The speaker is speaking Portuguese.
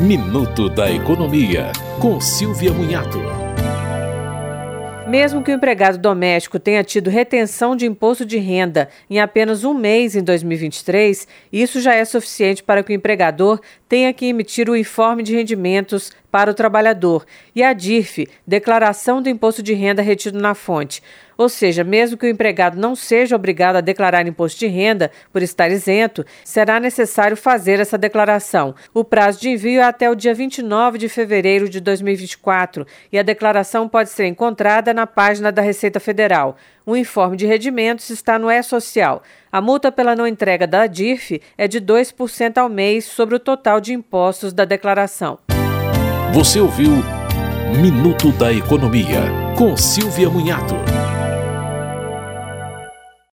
Minuto da Economia, com Silvia Munhato. Mesmo que o empregado doméstico tenha tido retenção de imposto de renda em apenas um mês em 2023, isso já é suficiente para que o empregador tenha que emitir o informe de rendimentos para o trabalhador e a DIRF, declaração do imposto de renda retido na fonte. Ou seja, mesmo que o empregado não seja obrigado a declarar imposto de renda por estar isento, será necessário fazer essa declaração. O prazo de envio é até o dia 29 de fevereiro de 2024 e a declaração pode ser encontrada na página da Receita Federal. O informe de rendimentos está no E-Social. A multa pela não entrega da DIRF é de 2% ao mês sobre o total de impostos da declaração. Você ouviu Minuto da Economia, com Silvia Munhato.